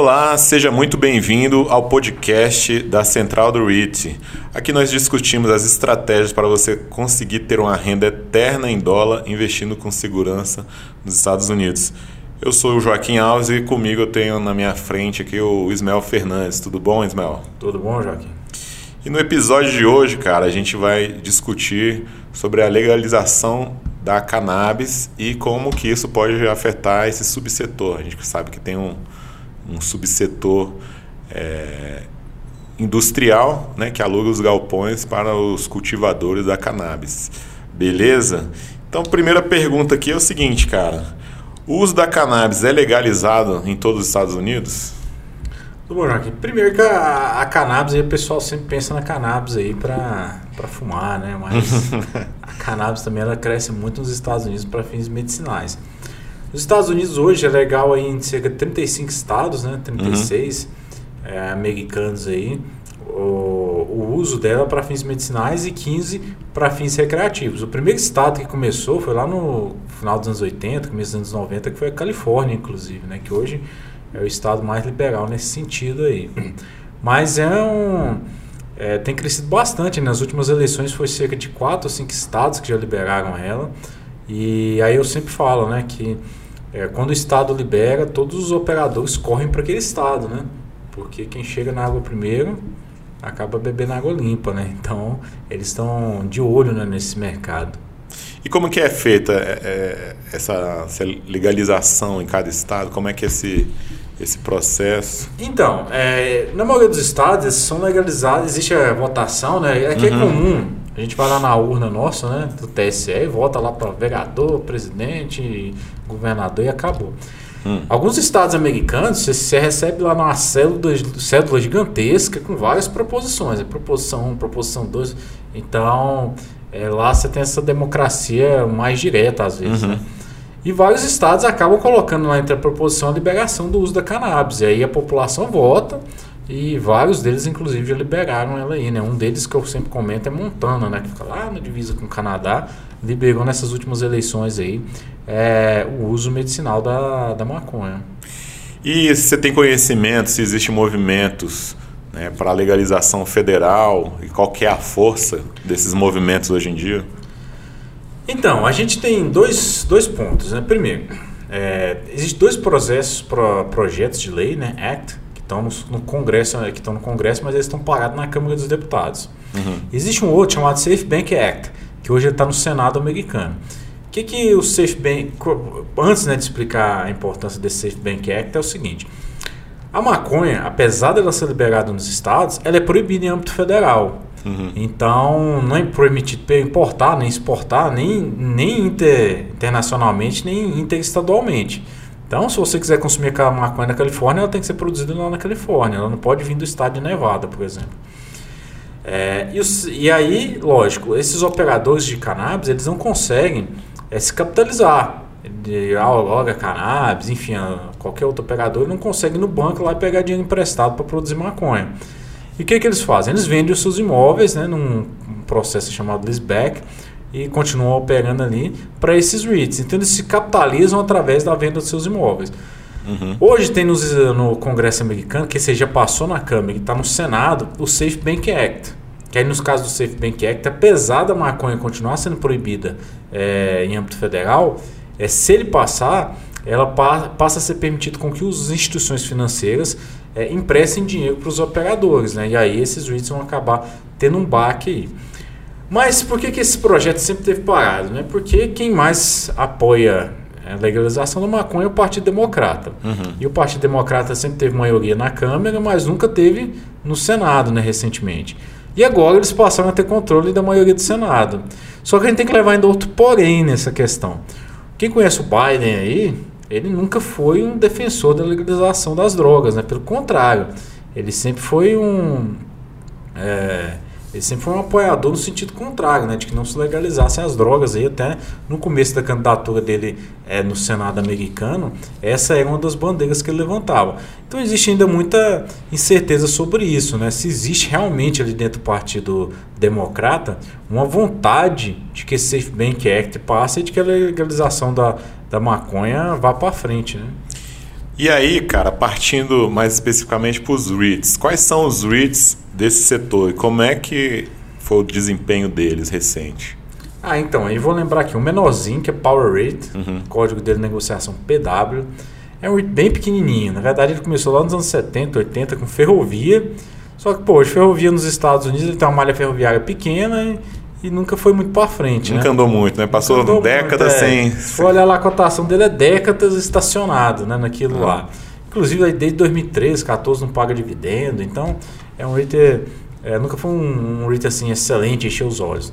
Olá, seja muito bem-vindo ao podcast da Central do REIT. Aqui nós discutimos as estratégias para você conseguir ter uma renda eterna em dólar investindo com segurança nos Estados Unidos. Eu sou o Joaquim Alves e comigo eu tenho na minha frente aqui o Ismael Fernandes. Tudo bom, Ismael? Tudo bom, Joaquim? E no episódio de hoje, cara, a gente vai discutir sobre a legalização da cannabis e como que isso pode afetar esse subsetor. A gente sabe que tem um um subsetor é, industrial né, que aluga os galpões para os cultivadores da cannabis. Beleza? Então, primeira pergunta aqui é o seguinte, cara. O uso da cannabis é legalizado em todos os Estados Unidos? Bom, Joaquim, primeiro que a, a cannabis, aí o pessoal sempre pensa na cannabis aí para fumar, né? Mas a cannabis também ela cresce muito nos Estados Unidos para fins medicinais. Nos Estados Unidos hoje é legal aí em cerca de 35 estados, né? 36 uhum. é, americanos aí. O, o uso dela para fins medicinais e 15 para fins recreativos. O primeiro estado que começou foi lá no final dos anos 80, começo dos anos 90, que foi a Califórnia, inclusive, né? Que hoje é o estado mais liberal nesse sentido aí. Mas é um... É, tem crescido bastante. Né? Nas últimas eleições foi cerca de 4 ou 5 estados que já liberaram ela. E aí eu sempre falo, né, que é, quando o Estado libera, todos os operadores correm para aquele Estado, né? Porque quem chega na água primeiro acaba bebendo água limpa, né? Então eles estão de olho né, nesse mercado. E como que é feita é, é, essa, essa, legalização em cada estado? Como é que é esse, esse processo? Então, é, na maioria dos estados são legalizados, existe a votação, né? Aqui é uhum. é comum a gente vai lá na urna nossa, né, do TSE, e vota lá para vereador, presidente, governador e acabou. Hum. Alguns estados americanos, você, você recebe lá uma célula, célula gigantesca com várias proposições. É proposição 1, proposição 2. Então, é, lá você tem essa democracia mais direta, às vezes. Uhum. Né? E vários estados acabam colocando lá entre a proposição a liberação do uso da cannabis. E aí a população vota e vários deles, inclusive, já liberaram ela aí, né? Um deles que eu sempre comento é Montana, né? Que fica lá na divisa com o Canadá. Liberou nessas últimas eleições aí é, o uso medicinal da, da maconha. E se você tem conhecimento, se existem movimentos né, para a legalização federal e qual que é a força desses movimentos hoje em dia? Então, a gente tem dois, dois pontos. Né? Primeiro, é, existem dois processos, pro, projetos de lei, né? Act, estão no, Congresso, que estão no Congresso, mas eles estão parados na Câmara dos Deputados. Uhum. Existe um outro chamado Safe Bank Act, que hoje está no Senado americano. O que, que o Safe Bank. Antes né, de explicar a importância desse Safe Bank Act, é o seguinte: a maconha, apesar dela ser liberada nos estados, ela é proibida em âmbito federal. Uhum. Então, não é permitido importar, nem exportar, nem, nem inter, internacionalmente, nem interestadualmente. Então, se você quiser consumir aquela maconha na Califórnia, ela tem que ser produzida lá na Califórnia. Ela não pode vir do estado de Nevada, por exemplo. É, e, os, e, aí, lógico, esses operadores de cannabis, eles não conseguem é, se capitalizar. De Aurora Cannabis, enfim, qualquer outro operador, não consegue no banco lá pegar dinheiro emprestado para produzir maconha. E o que, que eles fazem? Eles vendem os seus imóveis né, num processo chamado leaseback, e continuam operando ali para esses REITs. Então eles se capitalizam através da venda dos seus imóveis. Uhum. Hoje tem nos, no Congresso americano, que você já passou na Câmara e está no Senado, o Safe Bank Act. Que aí nos casos do Safe Bank Act, apesar da maconha continuar sendo proibida é, em âmbito federal, é, se ele passar, ela pa passa a ser permitido com que as instituições financeiras é, emprestem dinheiro para os operadores. Né? E aí esses REITs vão acabar tendo um baque aí. Mas por que, que esse projeto sempre teve parado? Né? Porque quem mais apoia a legalização da maconha é o Partido Democrata. Uhum. E o Partido Democrata sempre teve maioria na Câmara, mas nunca teve no Senado né, recentemente. E agora eles passaram a ter controle da maioria do Senado. Só que a gente tem que levar ainda outro porém nessa questão. Quem conhece o Biden aí, ele nunca foi um defensor da legalização das drogas, né? Pelo contrário, ele sempre foi um. É, ele sempre foi um apoiador no sentido contrário, né, de que não se legalizassem as drogas. Aí até no começo da candidatura dele é, no Senado americano, essa era uma das bandeiras que ele levantava. Então existe ainda muita incerteza sobre isso, né? Se existe realmente ali dentro do Partido Democrata uma vontade de que esse Safe Bank Act passe e de que a legalização da, da maconha vá para frente, né? E aí, cara, partindo mais especificamente para os REITs, quais são os REITs desse setor e como é que foi o desempenho deles recente? Ah, então, aí vou lembrar aqui, um menorzinho que é Power REIT, uhum. código dele de negociação PW. É um REIT bem pequenininho, na verdade ele começou lá nos anos 70, 80 com ferrovia, só que, pô, hoje ferrovia nos Estados Unidos ele tem uma malha ferroviária pequena e nunca foi muito para frente. Nunca né? andou muito, né? Passou andou décadas muito, é. sem. Se olhar lá a cotação dele, é décadas estacionado né, naquilo ah. lá. Inclusive, desde 2013, 14 não paga dividendo. Então, é um REIT. É, nunca foi um, um REIT assim excelente, encher os olhos.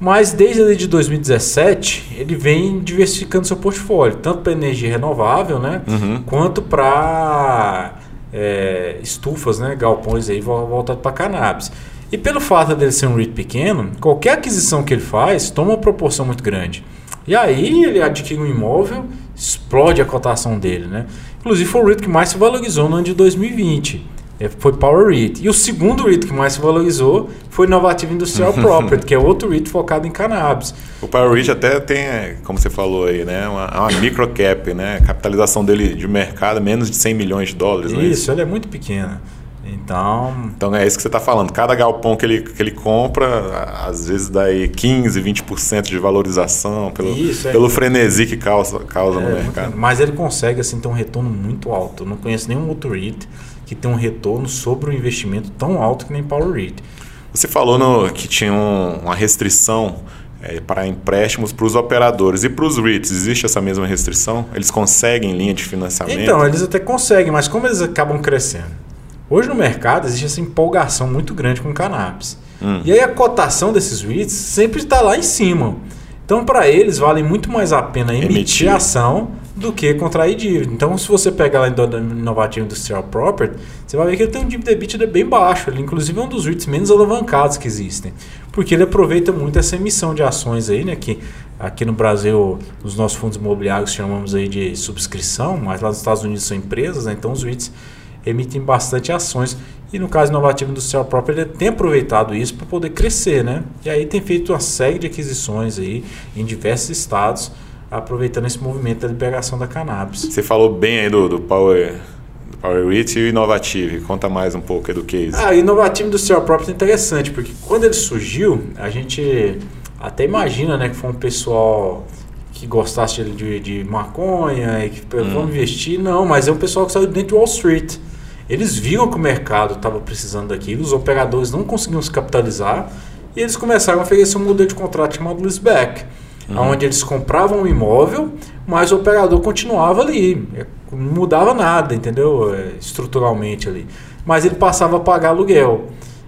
Mas desde de 2017, ele vem diversificando seu portfólio, tanto para energia renovável, né? Uhum. Quanto para é, estufas, né? Galpões aí voltados para cannabis. E pelo fato dele ser um REIT pequeno, qualquer aquisição que ele faz toma uma proporção muito grande. E aí ele adquire um imóvel, explode a cotação dele, né? Inclusive foi o REIT que mais se valorizou no ano de 2020. É, foi Power REIT. E o segundo REIT que mais se valorizou foi Innovative Industrial Property, que é outro REIT focado em cannabis. O Power REIT até tem, é, como você falou aí, né, uma, uma microcap, né? A capitalização dele de mercado é menos de 100 milhões de dólares. Isso, isso? ele é muito pequena. Então, então é isso que você está falando. Cada galpão que ele, que ele compra, às vezes dá aí 15, 20% de valorização pelo, isso, é. pelo frenesi que causa, causa é, no mercado. Mas ele consegue assim, ter um retorno muito alto. Eu não conheço nenhum outro REIT que tem um retorno sobre o investimento tão alto que nem Power REIT. Você falou no, que tinha um, uma restrição é, para empréstimos para os operadores. E para os REITs, existe essa mesma restrição? Eles conseguem linha de financiamento? Então, eles até conseguem, mas como eles acabam crescendo? Hoje no mercado existe essa empolgação muito grande com cannabis. Hum. E aí a cotação desses REITs sempre está lá em cima. Então, para eles, vale muito mais a pena emitir, emitir. ação do que contrair dívida. Então, se você pega lá em Innovativo Industrial Property, você vai ver que ele tem um dívida EBITDA bem baixo. Ele, inclusive, é um dos REITs menos alavancados que existem. Porque ele aproveita muito essa emissão de ações aí, né? Que aqui no Brasil, os nossos fundos imobiliários chamamos aí de subscrição, mas lá nos Estados Unidos são empresas, né? Então, os REITs emitem bastante ações. E no caso inovativo industrial próprio, ele tem aproveitado isso para poder crescer, né? E aí tem feito uma série de aquisições aí em diversos estados, aproveitando esse movimento da liberação da cannabis. Você falou bem aí do, do Power Power e o Innovative. Conta mais um pouco do case. Ah, o Innovativo Industrial Property é interessante, porque quando ele surgiu, a gente até imagina né, que foi um pessoal que gostasse de, de maconha e que hum. vamos investir. Não, mas é um pessoal que saiu dentro de Wall Street. Eles viram que o mercado estava precisando daquilo, os operadores não conseguiam se capitalizar e eles começaram a oferecer um modelo de contrato chamado leaseback, uhum. onde eles compravam um imóvel, mas o operador continuava ali, é, não mudava nada, entendeu? É, estruturalmente ali. Mas ele passava a pagar aluguel.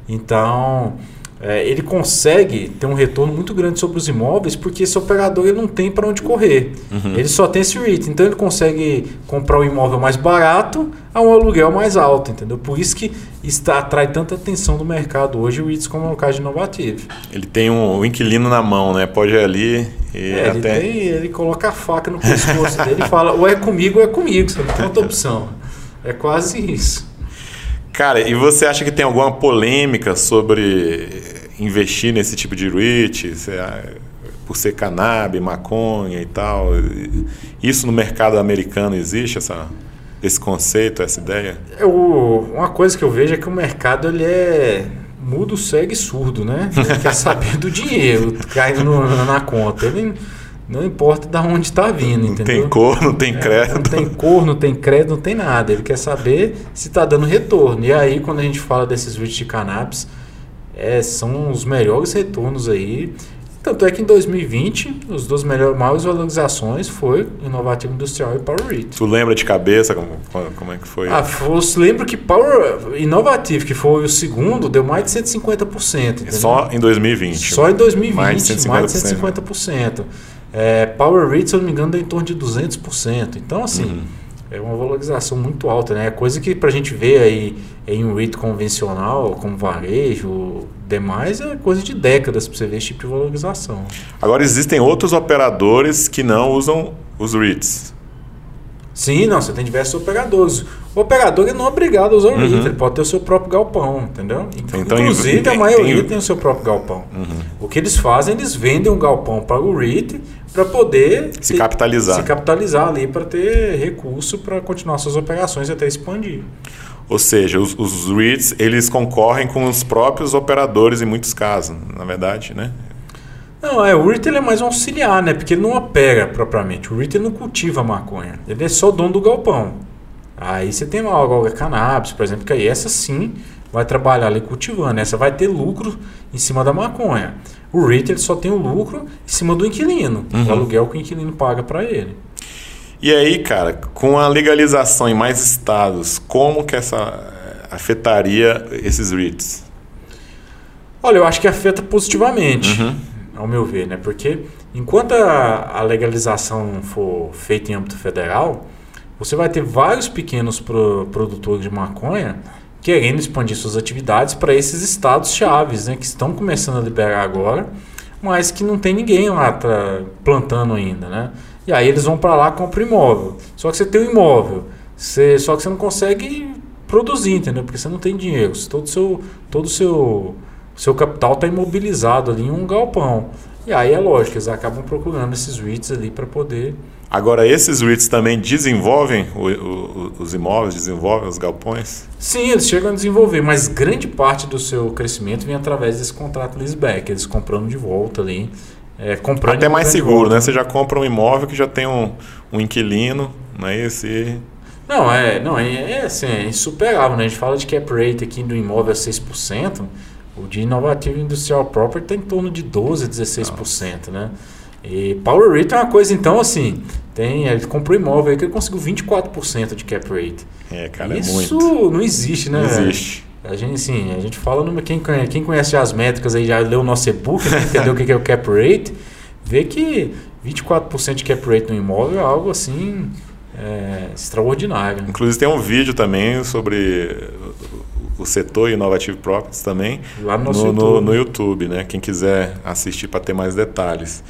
Então, é, ele consegue ter um retorno muito grande sobre os imóveis porque esse operador ele não tem para onde correr. Uhum. Ele só tem esse REIT. Então ele consegue comprar um imóvel mais barato a um aluguel mais alto, entendeu? Por isso que está, atrai tanta atenção do mercado hoje o REITs como um caso inovativo. Ele tem um, um, inquilino na mão, né? Pode ir ali e é, até... Ele, tem, ele coloca a faca no pescoço dele e fala ou é comigo ou é comigo, você não tem outra opção. É quase isso. Cara, e você acha que tem alguma polêmica sobre investir nesse tipo de REIT, por ser cannabis, maconha e tal? Isso no mercado americano existe, essa, esse conceito, essa ideia? Eu, uma coisa que eu vejo é que o mercado ele é mudo, cego e surdo, né? Ele quer saber do dinheiro caindo no, na conta. Ele não importa de onde está vindo, não entendeu? tem cor, não tem crédito. É, não tem cor, não tem crédito, não tem nada. Ele quer saber se está dando retorno. E aí, quando a gente fala desses vídeos de cannabis, é, são os melhores retornos aí. Tanto é que em 2020, os duas melhores, maiores valorizações foi Inovativo Industrial e Power REIT. Tu lembra de cabeça como, como é que foi? Ah, eu lembro que Power Inovativo, que foi o segundo, deu mais de 150%. Entendeu? Só em 2020? Só em 2020, mais de 150%. Mais de 150%. É, Power Rate, se eu não me engano, dá em torno de 200%. Então, assim, uhum. É uma valorização muito alta, né? Coisa que para a gente ver aí em um REIT convencional, como varejo, demais, é coisa de décadas para você ver esse tipo de valorização. Agora, existem outros operadores que não usam os REITs. Sim, não, você tem diversos operadores. O operador não é obrigado a usar o uhum. Ele pode ter o seu próprio galpão, entendeu? Então, Inclusive, tem, a maioria tem, tem, o seu próprio galpão. Uhum. O que eles fazem, eles vendem um galpão para o REIT, para poder se ter, capitalizar. Se capitalizar ali para ter recurso para continuar suas operações e até expandir. Ou seja, os, os REITs eles concorrem com os próprios operadores em muitos casos, na verdade, né? Não, é, o ele é mais um auxiliar, né? Porque ele não opera propriamente. O ele não cultiva maconha. Ele é só dono do galpão. Aí você tem lá a cannabis, por exemplo, que aí essa sim vai trabalhar ali cultivando. Essa vai ter lucro em cima da maconha. O ele só tem o lucro em cima do inquilino, uhum. o aluguel que o inquilino paga para ele. E aí, cara, com a legalização em mais estados, como que essa eh, afetaria esses REITs? Olha, eu acho que afeta positivamente. Uhum ao meu ver, né? Porque enquanto a, a legalização for feita em âmbito federal, você vai ter vários pequenos pro, produtores de maconha querendo expandir suas atividades para esses estados chaves, né? Que estão começando a liberar agora, mas que não tem ninguém lá pra, plantando ainda, né? E aí eles vão para lá comprar imóvel. Só que você tem um imóvel, você, só que você não consegue produzir, entendeu? Porque você não tem dinheiro. Todo o seu, todo seu seu capital está imobilizado ali em um galpão. E aí é lógico, eles acabam procurando esses REITs ali para poder. Agora, esses REITs também desenvolvem o, o, os imóveis, desenvolvem os galpões? Sim, eles chegam a desenvolver, mas grande parte do seu crescimento vem através desse contrato leaseback, eles comprando de volta ali. É, comprando Até mais seguro, né? Você já compra um imóvel que já tem um, um inquilino, não é esse? Não, é, não é, é, assim, é insuperável, né? A gente fala de cap rate aqui do imóvel a 6%. O de inovativo industrial property está em torno de 12, 16%, Nossa. né? E Power Rate é uma coisa, então, assim, tem, ele comprou imóvel aí que ele conseguiu 24% de cap rate. É, cara, Isso é muito. não existe, né? Não existe. A gente, assim, a gente fala, no, quem, quem conhece as métricas aí, já leu o nosso e-book, né, entendeu o que é o cap rate, vê que 24% de cap rate no imóvel é algo, assim, é, extraordinário. Inclusive tem um vídeo também sobre o setor Innovative Properties também Lá no, no, YouTube. No, no YouTube, né? Quem quiser assistir para ter mais detalhes.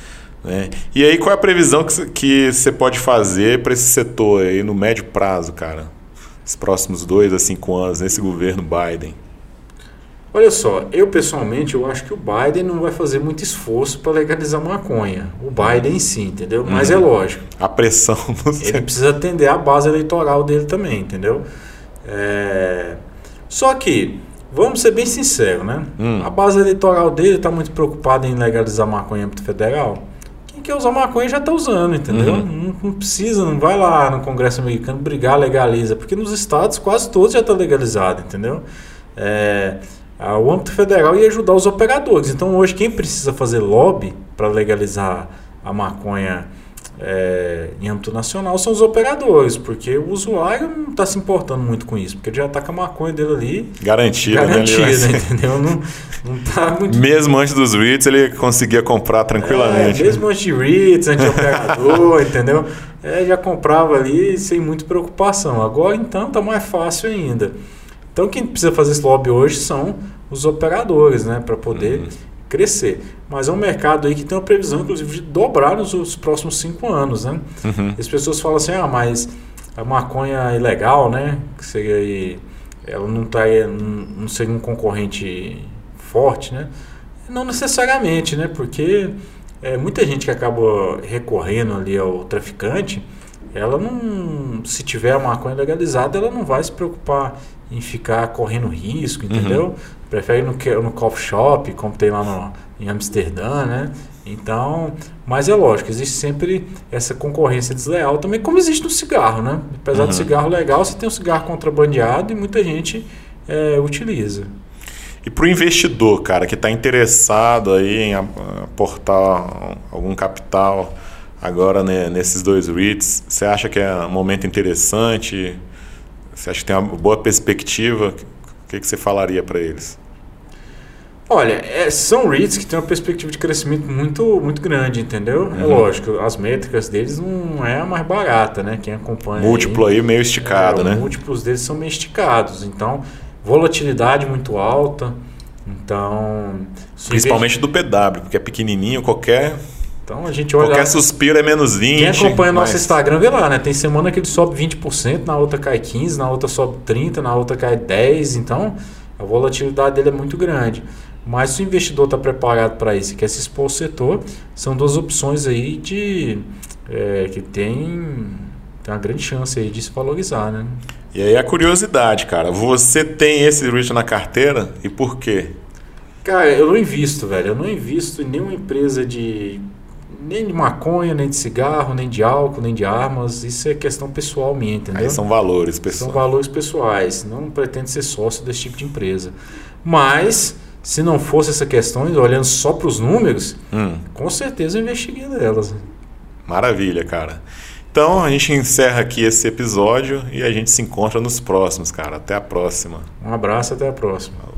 Né? E aí, qual é a previsão que você pode fazer para esse setor aí no médio prazo, cara? Os próximos dois a cinco anos, nesse governo Biden? Olha só, eu pessoalmente eu acho que o Biden não vai fazer muito esforço para legalizar maconha. O Biden sim, entendeu? Mas uhum. é lógico. A pressão. Ele precisa atender a base eleitoral dele também, entendeu? É... Só que, vamos ser bem sinceros, né? Hum. A base eleitoral dele está muito preocupada em legalizar maconha âmbito federal. Quem quer usar maconha já está usando, entendeu? Uhum. Não, não, precisa, não vai lá no Congresso americano brigar, legaliza, porque nos estados quase todos já está legalizado, entendeu? É, o âmbito federal ia ajudar os operadores. Então hoje quem precisa fazer lobby para legalizar a maconha é, em âmbito nacional são os operadores, porque o usuário não está se importando muito com isso, porque ele já está com a maconha dele ali garantida, garantida né? entendeu? Não, não tá muito... Mesmo antes dos REITs, ele conseguia comprar tranquilamente. É, mesmo antes de REITs, antes de operador, entendeu? É, já comprava ali sem muita preocupação. Agora, então, está mais fácil ainda. Então, quem precisa fazer esse lobby hoje são os operadores, né? Para poder uhum crescer. Mas é um mercado aí que tem uma previsão, inclusive, de dobrar nos, próximos cinco anos, né? Uhum. As pessoas falam assim, ah, mas a maconha é ilegal, né? Que seria aí, ela não tá não seria um concorrente forte, né? Não necessariamente, né? Porque é, muita gente que acaba recorrendo ali ao traficante, ela não, se tiver a maconha legalizada, ela não vai se preocupar em ficar correndo risco, entendeu? Uhum. Prefere no, no coffee shop, como tem lá no, em Amsterdã, né? Então, mas é lógico, existe sempre essa concorrência desleal também, como existe no cigarro, né? Apesar uhum. do cigarro legal, você tem um cigarro contrabandeado e muita gente é, utiliza. E para o investidor, cara, que está interessado aí em aportar algum capital agora né, nesses dois REITs, você acha que é um momento interessante? Você acha que tem uma boa perspectiva? O que, que você falaria para eles? Olha, é, são REITs que têm uma perspectiva de crescimento muito, muito grande, entendeu? É uhum. É lógico, as métricas deles não é a mais barata, né? Quem acompanha. Múltiplo aí, aí meio esticado, é, né? Os múltiplos deles são meio esticados. Então, volatilidade muito alta. Então. Principalmente do PW, porque é pequenininho, qualquer então a gente olha. Qualquer suspiro é menos 20. Quem acompanha mas... nosso Instagram vê lá, né? Tem semana que ele sobe 20%, na outra cai 15%, na outra sobe 30%, na outra cai 10%. Então a volatilidade dele é muito grande. Mas se o investidor está preparado para isso e quer se expor ao setor, são duas opções aí de é, que tem, tem uma grande chance aí de se valorizar, né? E aí a curiosidade, cara, você tem esse REIT na carteira e por quê? Cara, eu não invisto, velho. Eu não invisto em nenhuma empresa de nem de maconha, nem de cigarro, nem de álcool, nem de armas. Isso é questão pessoal minha, entendeu? Aí são valores pessoais. São valores pessoais. Não pretendo ser sócio desse tipo de empresa. Mas, se não fosse essa questão, olhando só para os números, hum. com certeza eu investiguei delas. Maravilha, cara. Então a gente encerra aqui esse episódio e a gente se encontra nos próximos, cara. Até a próxima. Um abraço, até a próxima.